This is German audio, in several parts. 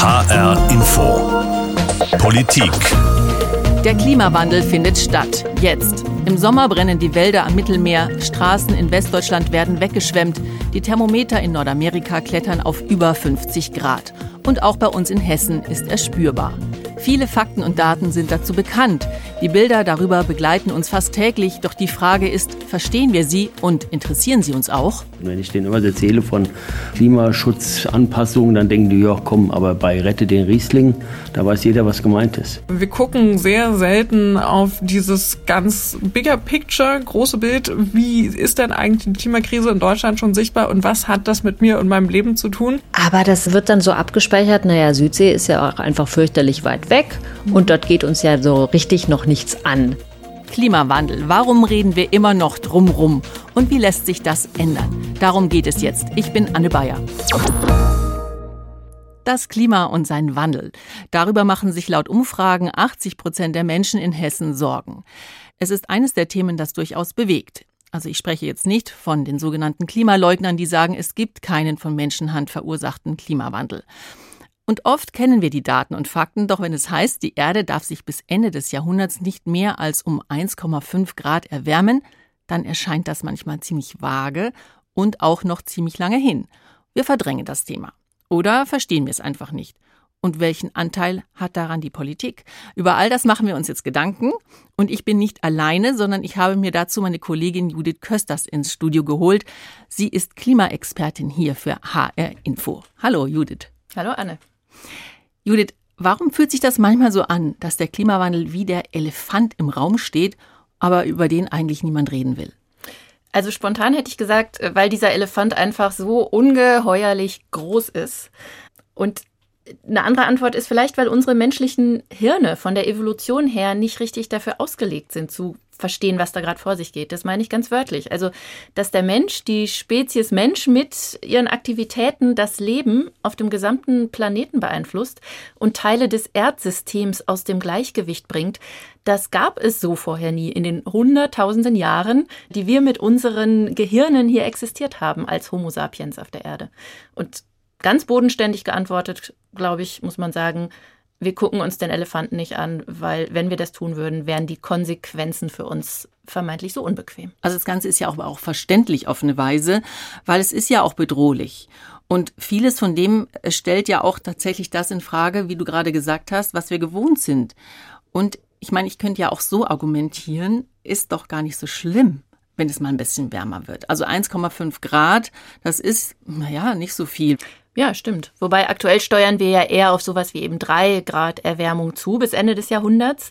HR Info. Politik. Der Klimawandel findet statt. Jetzt. Im Sommer brennen die Wälder am Mittelmeer, Straßen in Westdeutschland werden weggeschwemmt, die Thermometer in Nordamerika klettern auf über 50 Grad. Und auch bei uns in Hessen ist er spürbar. Viele Fakten und Daten sind dazu bekannt. Die Bilder darüber begleiten uns fast täglich. Doch die Frage ist, verstehen wir sie und interessieren sie uns auch? Wenn ich denen immer erzähle von Klimaschutzanpassungen, dann denken die, ja komm, aber bei Rette den Riesling, da weiß jeder, was gemeint ist. Wir gucken sehr selten auf dieses ganz bigger picture, große Bild. Wie ist denn eigentlich die Klimakrise in Deutschland schon sichtbar und was hat das mit mir und meinem Leben zu tun? Aber das wird dann so abgespeichert, naja, Südsee ist ja auch einfach fürchterlich weit weg und dort geht uns ja so richtig noch nichts an. Klimawandel. Warum reden wir immer noch drumrum? Und wie lässt sich das ändern? Darum geht es jetzt. Ich bin Anne Bayer. Das Klima und sein Wandel. Darüber machen sich laut Umfragen 80 Prozent der Menschen in Hessen Sorgen. Es ist eines der Themen, das durchaus bewegt. Also ich spreche jetzt nicht von den sogenannten Klimaleugnern, die sagen, es gibt keinen von Menschenhand verursachten Klimawandel. Und oft kennen wir die Daten und Fakten, doch wenn es heißt, die Erde darf sich bis Ende des Jahrhunderts nicht mehr als um 1,5 Grad erwärmen, dann erscheint das manchmal ziemlich vage und auch noch ziemlich lange hin. Wir verdrängen das Thema. Oder verstehen wir es einfach nicht. Und welchen Anteil hat daran die Politik? Über all das machen wir uns jetzt Gedanken. Und ich bin nicht alleine, sondern ich habe mir dazu meine Kollegin Judith Kösters ins Studio geholt. Sie ist Klimaexpertin hier für HR Info. Hallo Judith. Hallo Anne. Judith, warum fühlt sich das manchmal so an, dass der Klimawandel wie der Elefant im Raum steht, aber über den eigentlich niemand reden will? Also spontan hätte ich gesagt, äh, weil dieser Elefant einfach so ungeheuerlich groß ist. Und eine andere Antwort ist vielleicht, weil unsere menschlichen Hirne von der Evolution her nicht richtig dafür ausgelegt sind, zu verstehen, was da gerade vor sich geht. Das meine ich ganz wörtlich. Also, dass der Mensch, die Spezies Mensch mit ihren Aktivitäten das Leben auf dem gesamten Planeten beeinflusst und Teile des Erdsystems aus dem Gleichgewicht bringt, das gab es so vorher nie in den hunderttausenden Jahren, die wir mit unseren Gehirnen hier existiert haben als Homo sapiens auf der Erde. Und ganz bodenständig geantwortet, glaube ich, muss man sagen, wir gucken uns den Elefanten nicht an, weil wenn wir das tun würden, wären die Konsequenzen für uns vermeintlich so unbequem. Also das Ganze ist ja auch, auch verständlich auf eine Weise, weil es ist ja auch bedrohlich. Und vieles von dem stellt ja auch tatsächlich das in Frage, wie du gerade gesagt hast, was wir gewohnt sind. Und ich meine, ich könnte ja auch so argumentieren, ist doch gar nicht so schlimm wenn es mal ein bisschen wärmer wird. Also 1,5 Grad, das ist, naja, nicht so viel. Ja, stimmt. Wobei aktuell steuern wir ja eher auf sowas wie eben drei Grad Erwärmung zu bis Ende des Jahrhunderts.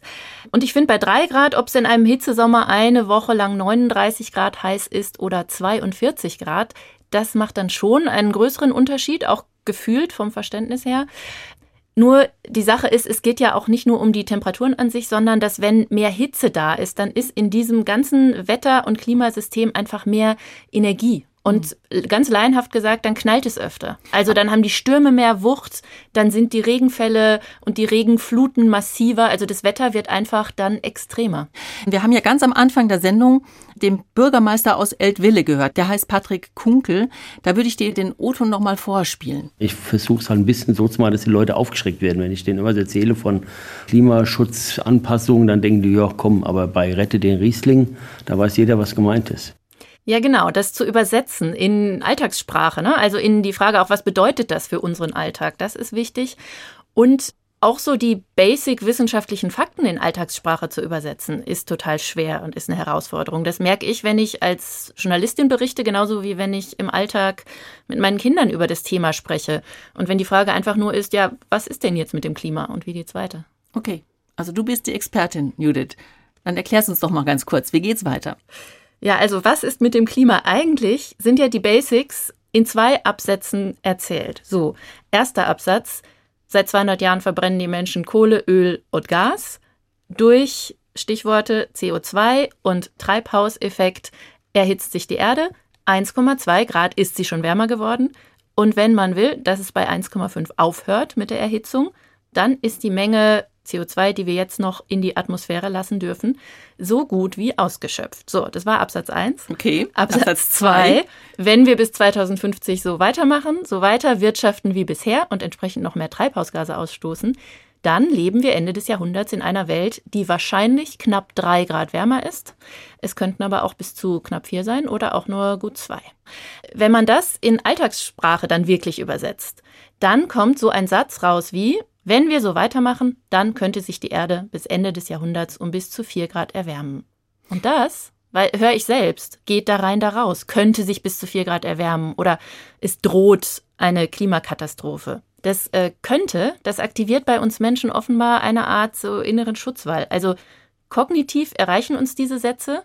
Und ich finde bei drei Grad, ob es in einem Hitzesommer eine Woche lang 39 Grad heiß ist oder 42 Grad, das macht dann schon einen größeren Unterschied, auch gefühlt vom Verständnis her. Nur die Sache ist, es geht ja auch nicht nur um die Temperaturen an sich, sondern dass wenn mehr Hitze da ist, dann ist in diesem ganzen Wetter- und Klimasystem einfach mehr Energie. Und ganz laienhaft gesagt, dann knallt es öfter. Also dann haben die Stürme mehr Wucht, dann sind die Regenfälle und die Regenfluten massiver. Also das Wetter wird einfach dann extremer. Wir haben ja ganz am Anfang der Sendung den Bürgermeister aus Eltville gehört. Der heißt Patrick Kunkel. Da würde ich dir den O-Ton nochmal vorspielen. Ich versuche es halt ein bisschen so zu machen, dass die Leute aufgeschreckt werden. Wenn ich denen immer erzähle von Klimaschutzanpassungen, dann denken die, ja komm, aber bei Rette den Riesling, da weiß jeder, was gemeint ist. Ja, genau, das zu übersetzen in Alltagssprache, ne? also in die Frage auch, was bedeutet das für unseren Alltag, das ist wichtig. Und auch so die basic wissenschaftlichen Fakten in Alltagssprache zu übersetzen, ist total schwer und ist eine Herausforderung. Das merke ich, wenn ich als Journalistin berichte, genauso wie wenn ich im Alltag mit meinen Kindern über das Thema spreche. Und wenn die Frage einfach nur ist, ja, was ist denn jetzt mit dem Klima und wie geht's weiter? Okay, also du bist die Expertin, Judith. Dann erklärst uns doch mal ganz kurz, wie geht's weiter? Ja, also was ist mit dem Klima eigentlich? Sind ja die Basics in zwei Absätzen erzählt. So, erster Absatz. Seit 200 Jahren verbrennen die Menschen Kohle, Öl und Gas. Durch Stichworte CO2 und Treibhauseffekt erhitzt sich die Erde. 1,2 Grad ist sie schon wärmer geworden. Und wenn man will, dass es bei 1,5 aufhört mit der Erhitzung, dann ist die Menge CO2, die wir jetzt noch in die Atmosphäre lassen dürfen, so gut wie ausgeschöpft. So, das war Absatz 1. Okay. Absatz 2. Wenn wir bis 2050 so weitermachen, so weiter wirtschaften wie bisher und entsprechend noch mehr Treibhausgase ausstoßen, dann leben wir Ende des Jahrhunderts in einer Welt, die wahrscheinlich knapp drei Grad wärmer ist. Es könnten aber auch bis zu knapp vier sein oder auch nur gut zwei. Wenn man das in Alltagssprache dann wirklich übersetzt, dann kommt so ein Satz raus wie, wenn wir so weitermachen, dann könnte sich die Erde bis Ende des Jahrhunderts um bis zu vier Grad erwärmen. Und das, weil höre ich selbst, geht da rein, da raus, könnte sich bis zu vier Grad erwärmen oder es droht eine Klimakatastrophe. Das äh, könnte, das aktiviert bei uns Menschen offenbar eine Art so inneren Schutzwall. Also kognitiv erreichen uns diese Sätze,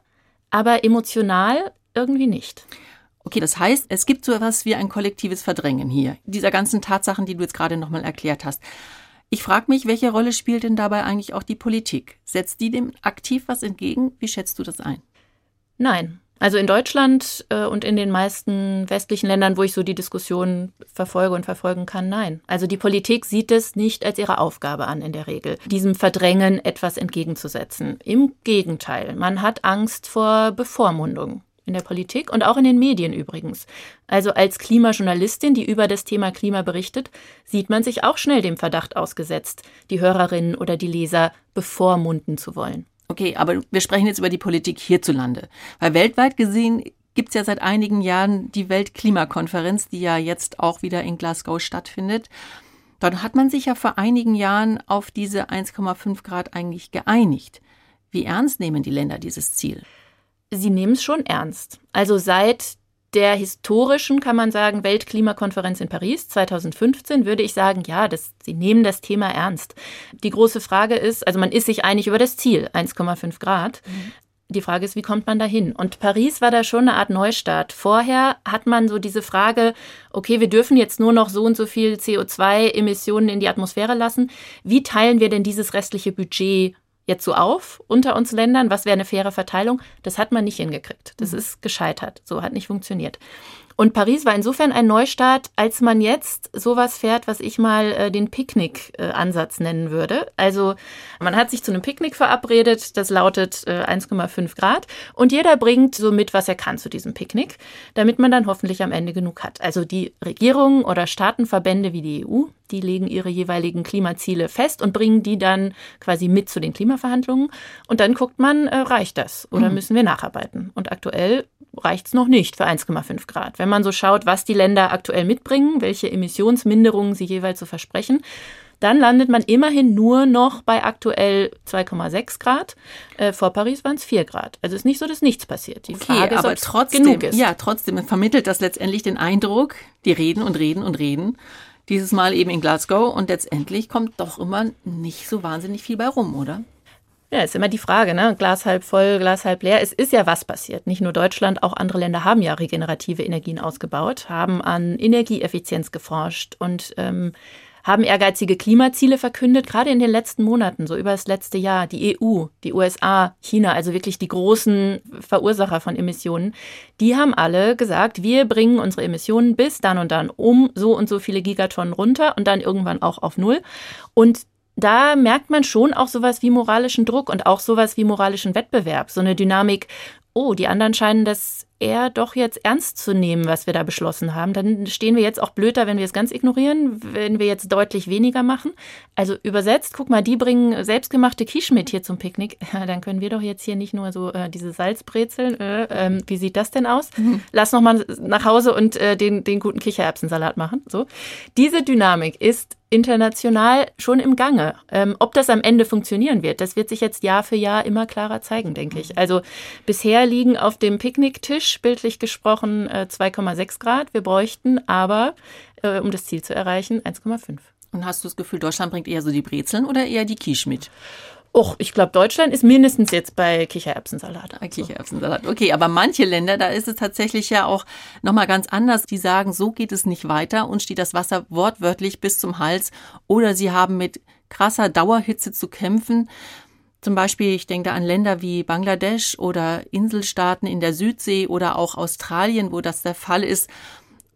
aber emotional irgendwie nicht. Okay, das heißt, es gibt so etwas wie ein kollektives Verdrängen hier, dieser ganzen Tatsachen, die du jetzt gerade nochmal erklärt hast. Ich frage mich, welche Rolle spielt denn dabei eigentlich auch die Politik? Setzt die dem aktiv was entgegen? Wie schätzt du das ein? Nein. Also in Deutschland äh, und in den meisten westlichen Ländern, wo ich so die Diskussion verfolge und verfolgen kann, nein. Also die Politik sieht es nicht als ihre Aufgabe an in der Regel, diesem Verdrängen etwas entgegenzusetzen. Im Gegenteil, man hat Angst vor Bevormundung in der Politik und auch in den Medien übrigens. Also als Klimajournalistin, die über das Thema Klima berichtet, sieht man sich auch schnell dem Verdacht ausgesetzt, die Hörerinnen oder die Leser bevormunden zu wollen. Okay, aber wir sprechen jetzt über die Politik hierzulande. Weil weltweit gesehen gibt es ja seit einigen Jahren die Weltklimakonferenz, die ja jetzt auch wieder in Glasgow stattfindet. Dort hat man sich ja vor einigen Jahren auf diese 1,5 Grad eigentlich geeinigt. Wie ernst nehmen die Länder dieses Ziel? Sie nehmen es schon ernst. Also seit der historischen, kann man sagen, Weltklimakonferenz in Paris 2015 würde ich sagen, ja, das, sie nehmen das Thema ernst. Die große Frage ist, also man ist sich einig über das Ziel, 1,5 Grad. Mhm. Die Frage ist, wie kommt man dahin? Und Paris war da schon eine Art Neustart. Vorher hat man so diese Frage, okay, wir dürfen jetzt nur noch so und so viel CO2-Emissionen in die Atmosphäre lassen. Wie teilen wir denn dieses restliche Budget jetzt so auf unter uns Ländern, was wäre eine faire Verteilung, das hat man nicht hingekriegt. Das mhm. ist gescheitert. So hat nicht funktioniert. Und Paris war insofern ein Neustart, als man jetzt sowas fährt, was ich mal äh, den Picknick-Ansatz äh, nennen würde. Also man hat sich zu einem Picknick verabredet, das lautet äh, 1,5 Grad und jeder bringt so mit, was er kann zu diesem Picknick, damit man dann hoffentlich am Ende genug hat. Also die Regierungen oder Staatenverbände wie die EU, die legen ihre jeweiligen Klimaziele fest und bringen die dann quasi mit zu den Klimaverhandlungen. Und dann guckt man, äh, reicht das oder mhm. müssen wir nacharbeiten? Und aktuell reicht es noch nicht für 1,5 Grad. Wenn man so schaut, was die Länder aktuell mitbringen, welche Emissionsminderungen sie jeweils so versprechen, dann landet man immerhin nur noch bei aktuell 2,6 Grad. Äh, vor Paris waren es 4 Grad. Also es ist nicht so, dass nichts passiert. Die okay, Frage ist, aber trotzdem, genug ist. Ja, trotzdem vermittelt das letztendlich den Eindruck, die reden und reden und reden. Dieses Mal eben in Glasgow und letztendlich kommt doch immer nicht so wahnsinnig viel bei rum, oder? Ja, ist immer die Frage, ne? Glas halb voll, Glas halb leer. Es ist ja was passiert. Nicht nur Deutschland, auch andere Länder haben ja regenerative Energien ausgebaut, haben an Energieeffizienz geforscht und ähm, haben ehrgeizige Klimaziele verkündet, gerade in den letzten Monaten, so über das letzte Jahr. Die EU, die USA, China, also wirklich die großen Verursacher von Emissionen, die haben alle gesagt, wir bringen unsere Emissionen bis dann und dann um so und so viele Gigatonnen runter und dann irgendwann auch auf Null. Und da merkt man schon auch sowas wie moralischen Druck und auch sowas wie moralischen Wettbewerb, so eine Dynamik, oh, die anderen scheinen das eher doch jetzt ernst zu nehmen, was wir da beschlossen haben. Dann stehen wir jetzt auch blöder, wenn wir es ganz ignorieren, wenn wir jetzt deutlich weniger machen. Also übersetzt, guck mal, die bringen selbstgemachte Quiche mit hier zum Picknick. dann können wir doch jetzt hier nicht nur so äh, diese Salzbrezeln. Äh, äh, wie sieht das denn aus? Mhm. Lass noch mal nach Hause und äh, den, den guten Kichererbsensalat machen. So. Diese Dynamik ist international schon im Gange. Ähm, ob das am Ende funktionieren wird, das wird sich jetzt Jahr für Jahr immer klarer zeigen, denke ich. Also bisher liegen auf dem Picknicktisch, bildlich gesprochen, äh, 2,6 Grad. Wir bräuchten aber, äh, um das Ziel zu erreichen, 1,5. Und hast du das Gefühl, Deutschland bringt eher so die Brezeln oder eher die Quiche mit? Och, ich glaube, Deutschland ist mindestens jetzt bei Kichererbsensalat. Ah, Kichererbsensalat. Okay, aber manche Länder, da ist es tatsächlich ja auch nochmal ganz anders. Die sagen, so geht es nicht weiter und steht das Wasser wortwörtlich bis zum Hals. Oder sie haben mit krasser Dauerhitze zu kämpfen. Zum Beispiel, ich denke an Länder wie Bangladesch oder Inselstaaten in der Südsee oder auch Australien, wo das der Fall ist.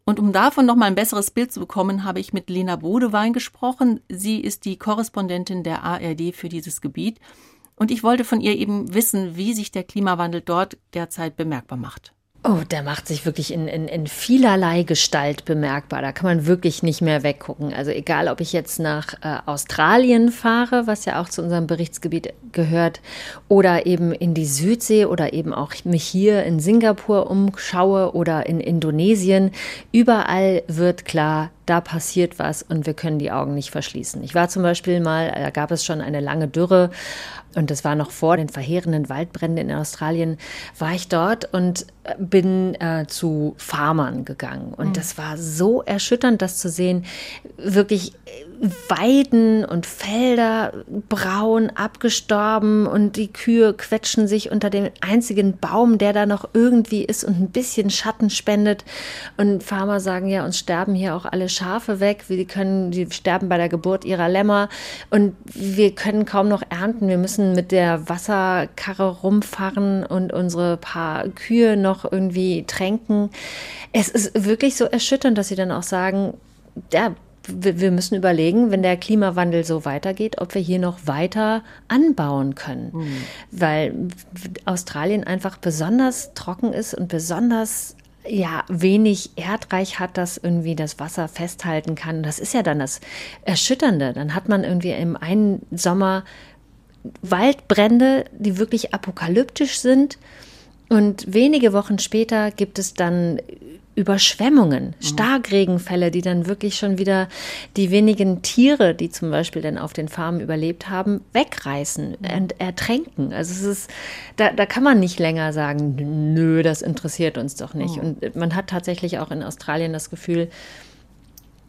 Und um davon noch mal ein besseres Bild zu bekommen, habe ich mit Lena Bodewein gesprochen. Sie ist die Korrespondentin der ARD für dieses Gebiet. Und ich wollte von ihr eben wissen, wie sich der Klimawandel dort derzeit bemerkbar macht. Oh, der macht sich wirklich in, in, in vielerlei Gestalt bemerkbar. Da kann man wirklich nicht mehr weggucken. Also egal, ob ich jetzt nach äh, Australien fahre, was ja auch zu unserem Berichtsgebiet gehört, oder eben in die Südsee oder eben auch mich hier in Singapur umschaue oder in Indonesien, überall wird klar, da passiert was und wir können die Augen nicht verschließen. Ich war zum Beispiel mal, da gab es schon eine lange Dürre und das war noch vor den verheerenden Waldbränden in Australien, war ich dort und bin äh, zu Farmern gegangen. Und mhm. das war so erschütternd, das zu sehen. Wirklich Weiden und Felder braun, abgestorben und die Kühe quetschen sich unter dem einzigen Baum, der da noch irgendwie ist und ein bisschen Schatten spendet. Und Farmer sagen ja, uns sterben hier auch alle Schafe weg. Wir können, die sterben bei der Geburt ihrer Lämmer und wir können kaum noch ernten. Wir müssen mit der Wasserkarre rumfahren und unsere paar Kühe noch irgendwie tränken. Es ist wirklich so erschütternd, dass sie dann auch sagen, ja, wir müssen überlegen, wenn der Klimawandel so weitergeht, ob wir hier noch weiter anbauen können. Mhm. Weil Australien einfach besonders trocken ist und besonders ja, wenig erdreich hat, das irgendwie das Wasser festhalten kann. Das ist ja dann das Erschütternde. Dann hat man irgendwie im einen Sommer Waldbrände, die wirklich apokalyptisch sind. Und wenige Wochen später gibt es dann Überschwemmungen, mhm. Starkregenfälle, die dann wirklich schon wieder die wenigen Tiere, die zum Beispiel dann auf den Farmen überlebt haben, wegreißen mhm. und ertränken. Also es ist, da, da kann man nicht länger sagen, nö, das interessiert uns doch nicht. Mhm. Und man hat tatsächlich auch in Australien das Gefühl,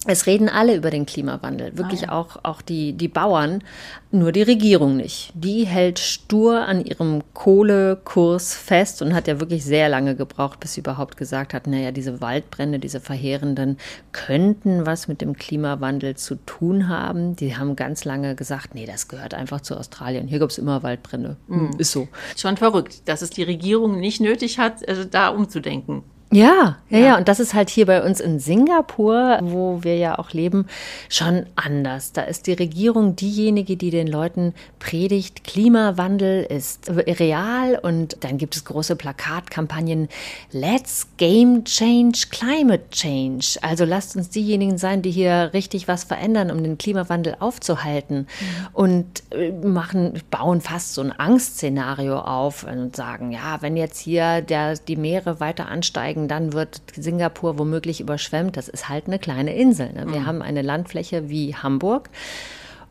es reden alle über den Klimawandel, wirklich ah, ja. auch, auch die, die Bauern, nur die Regierung nicht. Die hält stur an ihrem Kohlekurs fest und hat ja wirklich sehr lange gebraucht, bis sie überhaupt gesagt hat, naja, diese Waldbrände, diese verheerenden, könnten was mit dem Klimawandel zu tun haben. Die haben ganz lange gesagt, nee, das gehört einfach zu Australien. Hier gibt es immer Waldbrände. Mhm. Ist so. Schon verrückt, dass es die Regierung nicht nötig hat, also da umzudenken. Ja, ja, ja, und das ist halt hier bei uns in Singapur, wo wir ja auch leben, schon anders. Da ist die Regierung diejenige, die den Leuten predigt, Klimawandel ist real und dann gibt es große Plakatkampagnen, Let's Game Change, Climate Change. Also lasst uns diejenigen sein, die hier richtig was verändern, um den Klimawandel aufzuhalten mhm. und äh, machen, bauen fast so ein Angstszenario auf und sagen, ja, wenn jetzt hier der, die Meere weiter ansteigen, steigen, dann wird Singapur womöglich überschwemmt. Das ist halt eine kleine Insel. Ne? Wir mhm. haben eine Landfläche wie Hamburg.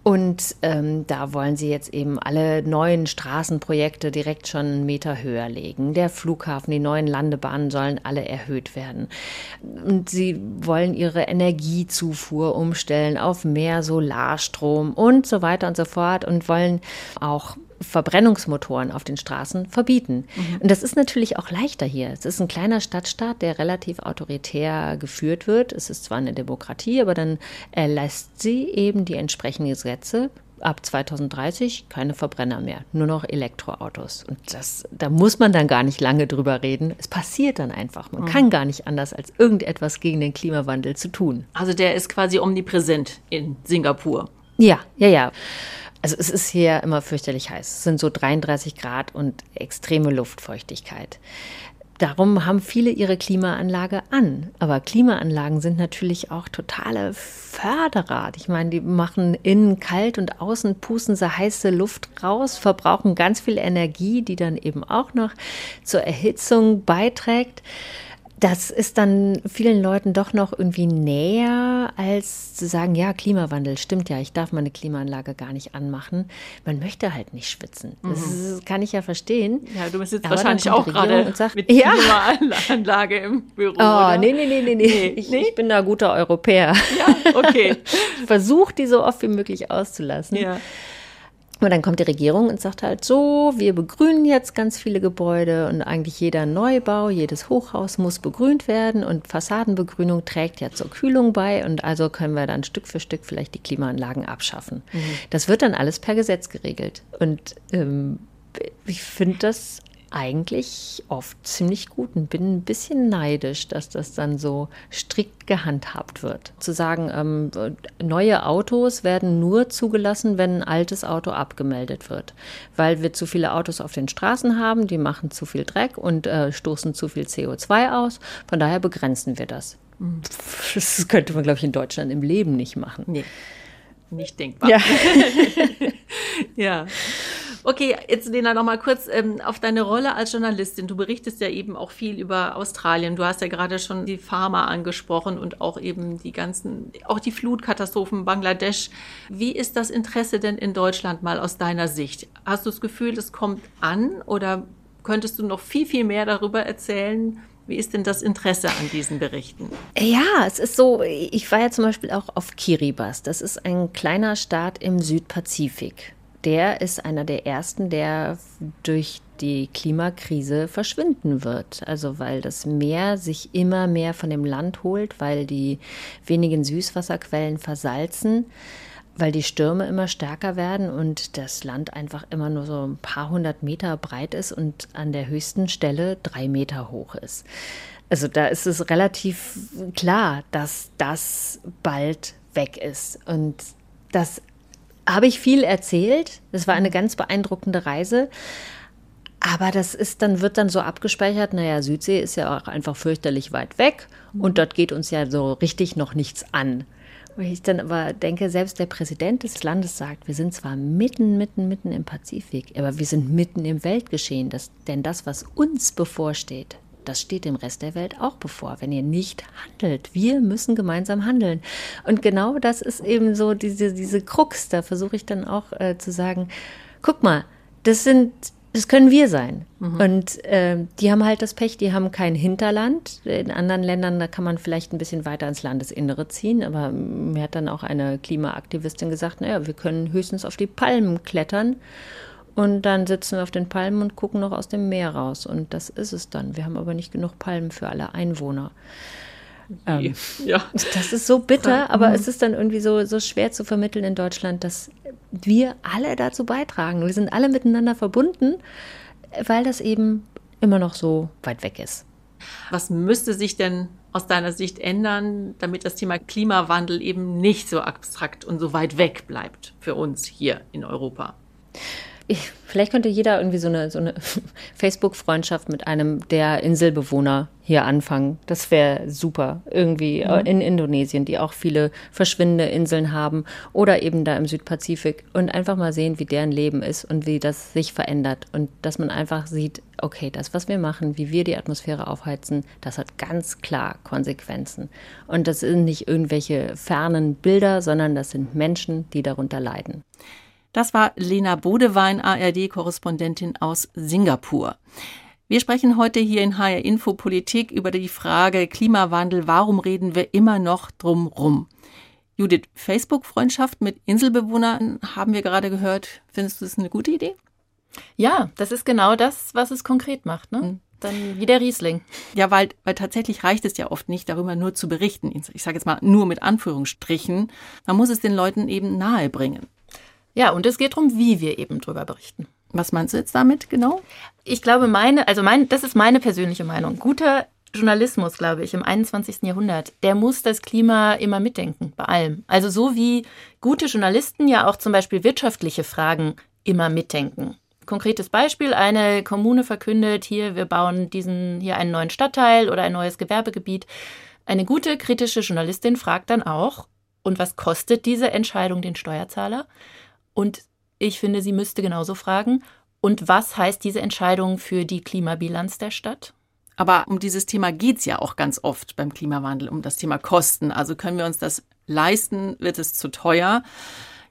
Und ähm, da wollen sie jetzt eben alle neuen Straßenprojekte direkt schon einen Meter höher legen. Der Flughafen, die neuen Landebahnen sollen alle erhöht werden. Und sie wollen ihre Energiezufuhr umstellen auf mehr Solarstrom und so weiter und so fort und wollen auch Verbrennungsmotoren auf den Straßen verbieten. Mhm. Und das ist natürlich auch leichter hier. Es ist ein kleiner Stadtstaat, der relativ autoritär geführt wird. Es ist zwar eine Demokratie, aber dann erlässt sie eben die entsprechenden Gesetze. Ab 2030 keine Verbrenner mehr, nur noch Elektroautos. Und das, da muss man dann gar nicht lange drüber reden. Es passiert dann einfach. Man mhm. kann gar nicht anders, als irgendetwas gegen den Klimawandel zu tun. Also der ist quasi omnipräsent in Singapur. Ja, ja, ja. Also es ist hier immer fürchterlich heiß. Es sind so 33 Grad und extreme Luftfeuchtigkeit. Darum haben viele ihre Klimaanlage an. Aber Klimaanlagen sind natürlich auch totale Förderer. Ich meine, die machen innen kalt und außen pusten sie heiße Luft raus, verbrauchen ganz viel Energie, die dann eben auch noch zur Erhitzung beiträgt das ist dann vielen Leuten doch noch irgendwie näher, als zu sagen, ja, Klimawandel, stimmt ja, ich darf meine Klimaanlage gar nicht anmachen. Man möchte halt nicht schwitzen. Das, mhm. das kann ich ja verstehen. Ja, du bist jetzt Aber wahrscheinlich auch gerade sagt, mit ja. Klimaanlage im Büro. Oh, oder? nee, nee, nee, nee, nee. Ich, nee? ich bin da guter Europäer. Ja, okay. Versuch die so oft wie möglich auszulassen. Ja. Und dann kommt die Regierung und sagt halt so, wir begrünen jetzt ganz viele Gebäude und eigentlich jeder Neubau, jedes Hochhaus muss begrünt werden und Fassadenbegrünung trägt ja zur Kühlung bei und also können wir dann Stück für Stück vielleicht die Klimaanlagen abschaffen. Mhm. Das wird dann alles per Gesetz geregelt. Und ähm, ich finde das eigentlich oft ziemlich gut und bin ein bisschen neidisch, dass das dann so strikt gehandhabt wird. Zu sagen, ähm, neue Autos werden nur zugelassen, wenn ein altes Auto abgemeldet wird, weil wir zu viele Autos auf den Straßen haben, die machen zu viel Dreck und äh, stoßen zu viel CO2 aus. Von daher begrenzen wir das. Das könnte man, glaube ich, in Deutschland im Leben nicht machen. Nee, nicht denkbar. Ja. ja. Okay, jetzt Lena noch mal kurz ähm, auf deine Rolle als Journalistin. Du berichtest ja eben auch viel über Australien. Du hast ja gerade schon die Pharma angesprochen und auch eben die ganzen, auch die Flutkatastrophen Bangladesch. Wie ist das Interesse denn in Deutschland mal aus deiner Sicht? Hast du das Gefühl, das kommt an oder könntest du noch viel, viel mehr darüber erzählen? Wie ist denn das Interesse an diesen Berichten? Ja, es ist so, ich war ja zum Beispiel auch auf Kiribati. Das ist ein kleiner Staat im Südpazifik der ist einer der ersten, der durch die Klimakrise verschwinden wird. Also weil das Meer sich immer mehr von dem Land holt, weil die wenigen Süßwasserquellen versalzen, weil die Stürme immer stärker werden und das Land einfach immer nur so ein paar hundert Meter breit ist und an der höchsten Stelle drei Meter hoch ist. Also da ist es relativ klar, dass das bald weg ist. Und das habe ich viel erzählt. Das war eine ganz beeindruckende Reise. Aber das ist dann, wird dann so abgespeichert, naja, Südsee ist ja auch einfach fürchterlich weit weg und dort geht uns ja so richtig noch nichts an. Wo ich dann aber denke, selbst der Präsident des Landes sagt, wir sind zwar mitten, mitten, mitten im Pazifik, aber wir sind mitten im Weltgeschehen. Das, denn das, was uns bevorsteht, das steht dem Rest der Welt auch bevor, wenn ihr nicht handelt. Wir müssen gemeinsam handeln. Und genau das ist eben so diese, diese Krux. Da versuche ich dann auch äh, zu sagen, guck mal, das sind das können wir sein. Mhm. Und äh, die haben halt das Pech, die haben kein Hinterland. In anderen Ländern, da kann man vielleicht ein bisschen weiter ins Landesinnere ziehen. Aber mir hat dann auch eine Klimaaktivistin gesagt, naja, wir können höchstens auf die Palmen klettern. Und dann sitzen wir auf den Palmen und gucken noch aus dem Meer raus. Und das ist es dann. Wir haben aber nicht genug Palmen für alle Einwohner. Ähm, ja. Das ist so bitter, aber mhm. es ist dann irgendwie so, so schwer zu vermitteln in Deutschland, dass wir alle dazu beitragen. Wir sind alle miteinander verbunden, weil das eben immer noch so weit weg ist. Was müsste sich denn aus deiner Sicht ändern, damit das Thema Klimawandel eben nicht so abstrakt und so weit weg bleibt für uns hier in Europa? Ich, vielleicht könnte jeder irgendwie so eine, so eine Facebook-Freundschaft mit einem der Inselbewohner hier anfangen. Das wäre super. Irgendwie mhm. in Indonesien, die auch viele verschwindende Inseln haben oder eben da im Südpazifik und einfach mal sehen, wie deren Leben ist und wie das sich verändert und dass man einfach sieht, okay, das, was wir machen, wie wir die Atmosphäre aufheizen, das hat ganz klar Konsequenzen. Und das sind nicht irgendwelche fernen Bilder, sondern das sind Menschen, die darunter leiden. Das war Lena Bodewein, ARD-Korrespondentin aus Singapur. Wir sprechen heute hier in HR Info Politik über die Frage Klimawandel. Warum reden wir immer noch drum rum? Judith, Facebook-Freundschaft mit Inselbewohnern haben wir gerade gehört. Findest du das eine gute Idee? Ja, das ist genau das, was es konkret macht. Ne? Mhm. Dann wie der Riesling. Ja, weil, weil tatsächlich reicht es ja oft nicht, darüber nur zu berichten. Ich sage jetzt mal nur mit Anführungsstrichen. Man muss es den Leuten eben nahebringen. Ja, und es geht darum, wie wir eben drüber berichten. Was meinst du jetzt damit genau? Ich glaube, meine, also mein, das ist meine persönliche Meinung. Guter Journalismus, glaube ich, im 21. Jahrhundert, der muss das Klima immer mitdenken, bei allem. Also so wie gute Journalisten ja auch zum Beispiel wirtschaftliche Fragen immer mitdenken. Konkretes Beispiel, eine Kommune verkündet, hier, wir bauen diesen, hier einen neuen Stadtteil oder ein neues Gewerbegebiet. Eine gute kritische Journalistin fragt dann auch, und was kostet diese Entscheidung den Steuerzahler? Und ich finde, sie müsste genauso fragen, und was heißt diese Entscheidung für die Klimabilanz der Stadt? Aber um dieses Thema geht es ja auch ganz oft beim Klimawandel, um das Thema Kosten. Also können wir uns das leisten, wird es zu teuer.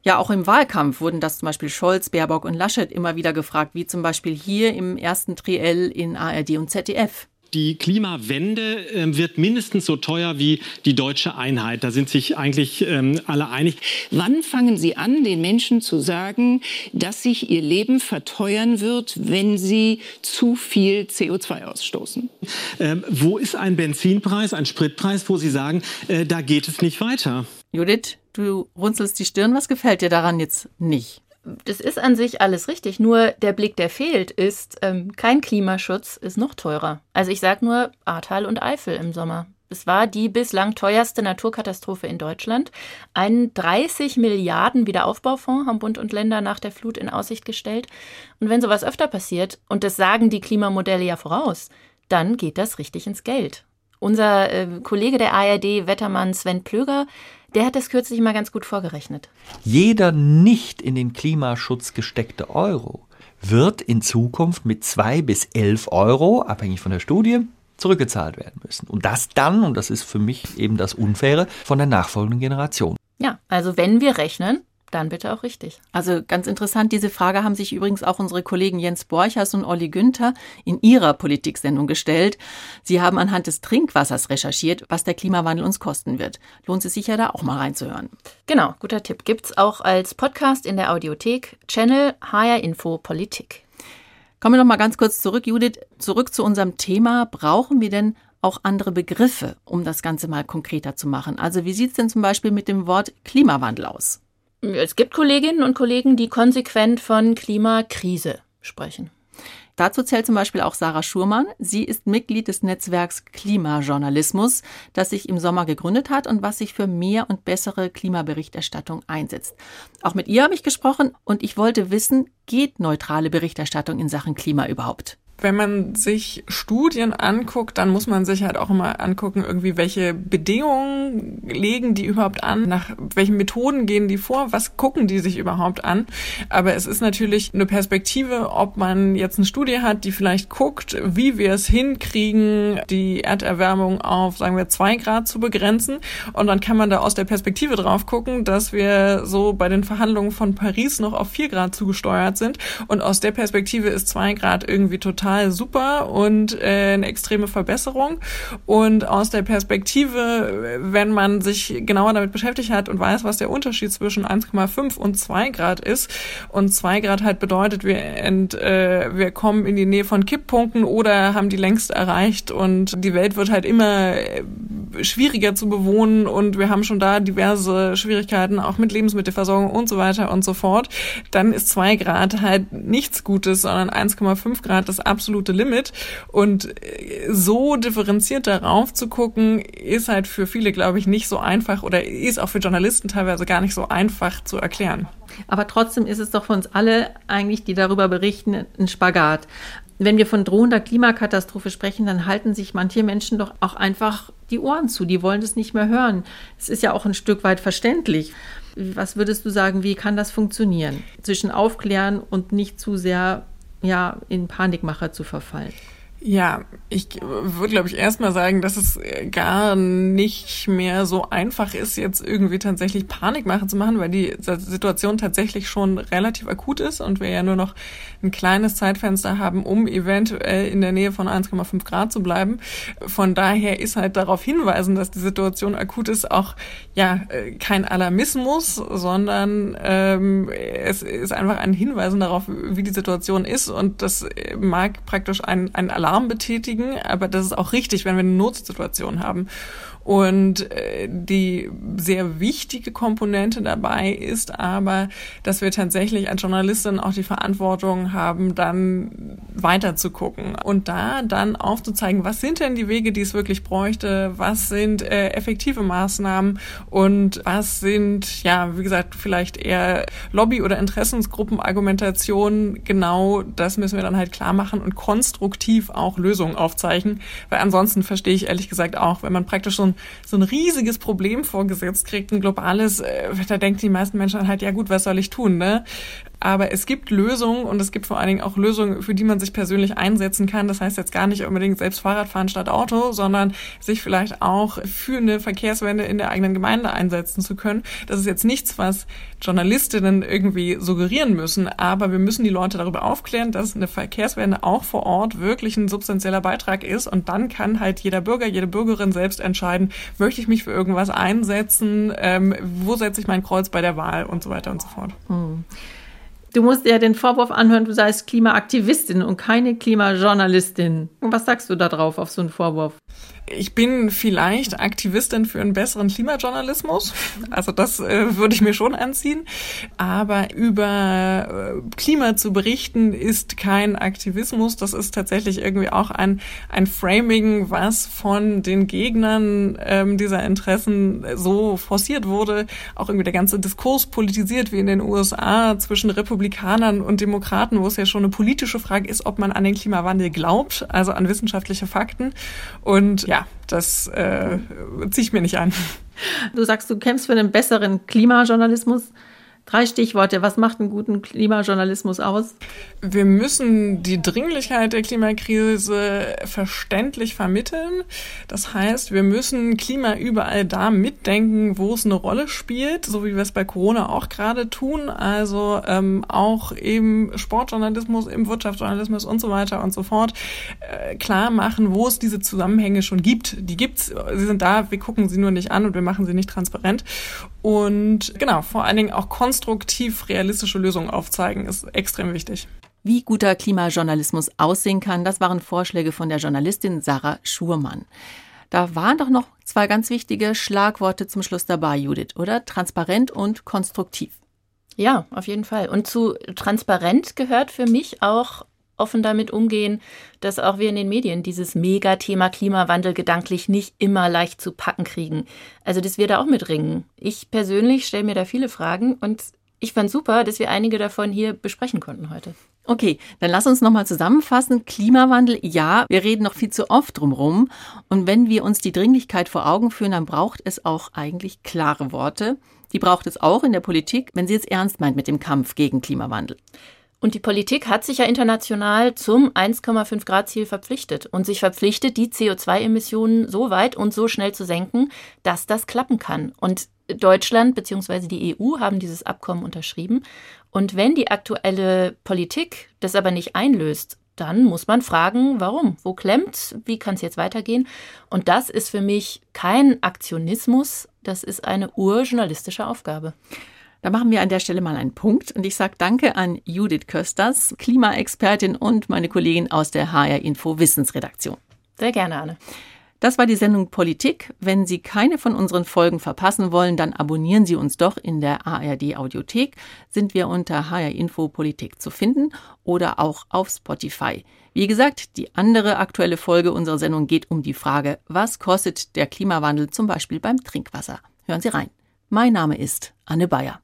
Ja, auch im Wahlkampf wurden das zum Beispiel Scholz, Baerbock und Laschet immer wieder gefragt, wie zum Beispiel hier im ersten Triell in ARD und ZDF die Klimawende äh, wird mindestens so teuer wie die deutsche Einheit. Da sind sich eigentlich ähm, alle einig. Wann fangen Sie an, den Menschen zu sagen, dass sich ihr Leben verteuern wird, wenn sie zu viel CO2 ausstoßen? Ähm, wo ist ein Benzinpreis, ein Spritpreis, wo Sie sagen, äh, da geht es nicht weiter? Judith, du runzelst die Stirn. Was gefällt dir daran jetzt nicht? Das ist an sich alles richtig. Nur der Blick, der fehlt, ist, ähm, kein Klimaschutz ist noch teurer. Also ich sage nur Ahrtal und Eifel im Sommer. Es war die bislang teuerste Naturkatastrophe in Deutschland. Ein 30 Milliarden Wiederaufbaufonds haben Bund und Länder nach der Flut in Aussicht gestellt. Und wenn sowas öfter passiert, und das sagen die Klimamodelle ja voraus, dann geht das richtig ins Geld. Unser äh, Kollege der ARD, Wettermann Sven Plöger, der hat das kürzlich mal ganz gut vorgerechnet. Jeder nicht in den Klimaschutz gesteckte Euro wird in Zukunft mit zwei bis elf Euro, abhängig von der Studie, zurückgezahlt werden müssen. Und das dann, und das ist für mich eben das Unfaire, von der nachfolgenden Generation. Ja, also wenn wir rechnen, dann bitte auch richtig. Also ganz interessant, diese Frage haben sich übrigens auch unsere Kollegen Jens Borchers und Olli Günther in ihrer Politiksendung gestellt. Sie haben anhand des Trinkwassers recherchiert, was der Klimawandel uns kosten wird. Lohnt es sich ja da auch mal reinzuhören. Genau, guter Tipp. Gibt's auch als Podcast in der Audiothek, Channel HR Info Politik. Kommen wir noch mal ganz kurz zurück, Judith, zurück zu unserem Thema. Brauchen wir denn auch andere Begriffe, um das Ganze mal konkreter zu machen? Also wie sieht es denn zum Beispiel mit dem Wort Klimawandel aus? Es gibt Kolleginnen und Kollegen, die konsequent von Klimakrise sprechen. Dazu zählt zum Beispiel auch Sarah Schurmann. Sie ist Mitglied des Netzwerks Klimajournalismus, das sich im Sommer gegründet hat und was sich für mehr und bessere Klimaberichterstattung einsetzt. Auch mit ihr habe ich gesprochen und ich wollte wissen, geht neutrale Berichterstattung in Sachen Klima überhaupt? Wenn man sich Studien anguckt, dann muss man sich halt auch immer angucken, irgendwie welche Bedingungen legen die überhaupt an, nach welchen Methoden gehen die vor, was gucken die sich überhaupt an. Aber es ist natürlich eine Perspektive, ob man jetzt eine Studie hat, die vielleicht guckt, wie wir es hinkriegen, die Erderwärmung auf, sagen wir, zwei Grad zu begrenzen. Und dann kann man da aus der Perspektive drauf gucken, dass wir so bei den Verhandlungen von Paris noch auf vier Grad zugesteuert sind. Und aus der Perspektive ist zwei Grad irgendwie total total super und äh, eine extreme Verbesserung. Und aus der Perspektive, wenn man sich genauer damit beschäftigt hat und weiß, was der Unterschied zwischen 1,5 und 2 Grad ist, und 2 Grad halt bedeutet, wir, ent, äh, wir kommen in die Nähe von Kipppunkten oder haben die längst erreicht und die Welt wird halt immer äh, schwieriger zu bewohnen und wir haben schon da diverse Schwierigkeiten, auch mit Lebensmittelversorgung und so weiter und so fort, dann ist 2 Grad halt nichts Gutes, sondern 1,5 Grad das absolute Limit. Und äh, so differenziert darauf zu gucken, ist halt für viele, glaube ich, nicht so einfach oder ist auch für Journalisten teilweise gar nicht so einfach zu erklären. Aber trotzdem ist es doch für uns alle eigentlich, die darüber berichten, ein Spagat. Wenn wir von drohender Klimakatastrophe sprechen, dann halten sich manche Menschen doch auch einfach die Ohren zu. Die wollen das nicht mehr hören. Es ist ja auch ein Stück weit verständlich. Was würdest du sagen, wie kann das funktionieren? Zwischen Aufklären und nicht zu sehr ja, in Panikmacher zu verfallen. Ja, ich würde, glaube ich, erstmal sagen, dass es gar nicht mehr so einfach ist, jetzt irgendwie tatsächlich Panikmache zu machen, weil die Situation tatsächlich schon relativ akut ist und wir ja nur noch ein kleines Zeitfenster haben, um eventuell in der Nähe von 1,5 Grad zu bleiben. Von daher ist halt darauf hinweisen, dass die Situation akut ist, auch ja kein Alarmismus, sondern ähm, es ist einfach ein Hinweisen darauf, wie die Situation ist und das mag praktisch ein, ein Alarm betätigen, aber das ist auch richtig, wenn wir eine Notsituation haben. Und äh, die sehr wichtige Komponente dabei ist aber, dass wir tatsächlich als Journalistin auch die Verantwortung haben, dann weiter zu gucken und da dann aufzuzeigen, was sind denn die Wege, die es wirklich bräuchte, was sind äh, effektive Maßnahmen und was sind, ja, wie gesagt, vielleicht eher Lobby- oder Interessensgruppenargumentationen. Genau das müssen wir dann halt klar machen und konstruktiv auch Lösungen aufzeichnen, weil ansonsten verstehe ich ehrlich gesagt auch, wenn man praktisch so ein so ein riesiges Problem vorgesetzt kriegt, ein globales, äh, da denken die meisten Menschen halt, ja gut, was soll ich tun, ne? Aber es gibt Lösungen und es gibt vor allen Dingen auch Lösungen, für die man sich persönlich einsetzen kann. Das heißt jetzt gar nicht unbedingt selbst Fahrrad fahren statt Auto, sondern sich vielleicht auch für eine Verkehrswende in der eigenen Gemeinde einsetzen zu können. Das ist jetzt nichts, was Journalistinnen irgendwie suggerieren müssen, aber wir müssen die Leute darüber aufklären, dass eine Verkehrswende auch vor Ort wirklich ein substanzieller Beitrag ist und dann kann halt jeder Bürger, jede Bürgerin selbst entscheiden, möchte ich mich für irgendwas einsetzen, ähm, wo setze ich mein Kreuz bei der Wahl und so weiter und so fort. Hm. Du musst ja den Vorwurf anhören, du seist Klimaaktivistin und keine Klimajournalistin. Was sagst du da drauf auf so einen Vorwurf? Ich bin vielleicht Aktivistin für einen besseren Klimajournalismus. Also das äh, würde ich mir schon anziehen. Aber über äh, Klima zu berichten ist kein Aktivismus. Das ist tatsächlich irgendwie auch ein, ein Framing, was von den Gegnern ähm, dieser Interessen so forciert wurde. Auch irgendwie der ganze Diskurs politisiert wie in den USA zwischen Republikanern und Demokraten, wo es ja schon eine politische Frage ist, ob man an den Klimawandel glaubt, also an wissenschaftliche Fakten. Und ja, das äh, ziehe ich mir nicht an. Du sagst, du kämpfst für einen besseren Klimajournalismus. Drei Stichworte. Was macht einen guten Klimajournalismus aus? Wir müssen die Dringlichkeit der Klimakrise verständlich vermitteln. Das heißt, wir müssen Klima überall da mitdenken, wo es eine Rolle spielt, so wie wir es bei Corona auch gerade tun. Also ähm, auch im Sportjournalismus, im Wirtschaftsjournalismus und so weiter und so fort äh, klar machen, wo es diese Zusammenhänge schon gibt. Die gibt's, sie sind da, wir gucken sie nur nicht an und wir machen sie nicht transparent. Und genau, vor allen Dingen auch konstruktiv realistische Lösungen aufzeigen, ist extrem wichtig. Wie guter Klimajournalismus aussehen kann, das waren Vorschläge von der Journalistin Sarah Schurmann. Da waren doch noch zwei ganz wichtige Schlagworte zum Schluss dabei, Judith, oder? Transparent und konstruktiv. Ja, auf jeden Fall. Und zu transparent gehört für mich auch offen damit umgehen, dass auch wir in den Medien dieses Megathema Klimawandel gedanklich nicht immer leicht zu packen kriegen. Also, dass wir da auch mitringen. Ich persönlich stelle mir da viele Fragen und ich fand super, dass wir einige davon hier besprechen konnten heute. Okay, dann lass uns nochmal zusammenfassen. Klimawandel, ja, wir reden noch viel zu oft drumherum. Und wenn wir uns die Dringlichkeit vor Augen führen, dann braucht es auch eigentlich klare Worte. Die braucht es auch in der Politik, wenn sie es ernst meint mit dem Kampf gegen Klimawandel. Und die Politik hat sich ja international zum 1,5 Grad Ziel verpflichtet und sich verpflichtet, die CO2-Emissionen so weit und so schnell zu senken, dass das klappen kann. Und Deutschland bzw. die EU haben dieses Abkommen unterschrieben. Und wenn die aktuelle Politik das aber nicht einlöst, dann muss man fragen, warum? Wo klemmt? Wie kann es jetzt weitergehen? Und das ist für mich kein Aktionismus, das ist eine urjournalistische Aufgabe. Da machen wir an der Stelle mal einen Punkt und ich sage Danke an Judith Kösters, Klimaexpertin und meine Kollegin aus der HR Info Wissensredaktion. Sehr gerne, Anne. Das war die Sendung Politik. Wenn Sie keine von unseren Folgen verpassen wollen, dann abonnieren Sie uns doch in der ARD Audiothek. Sind wir unter HR Info Politik zu finden oder auch auf Spotify. Wie gesagt, die andere aktuelle Folge unserer Sendung geht um die Frage, was kostet der Klimawandel zum Beispiel beim Trinkwasser? Hören Sie rein. Mein Name ist Anne Bayer.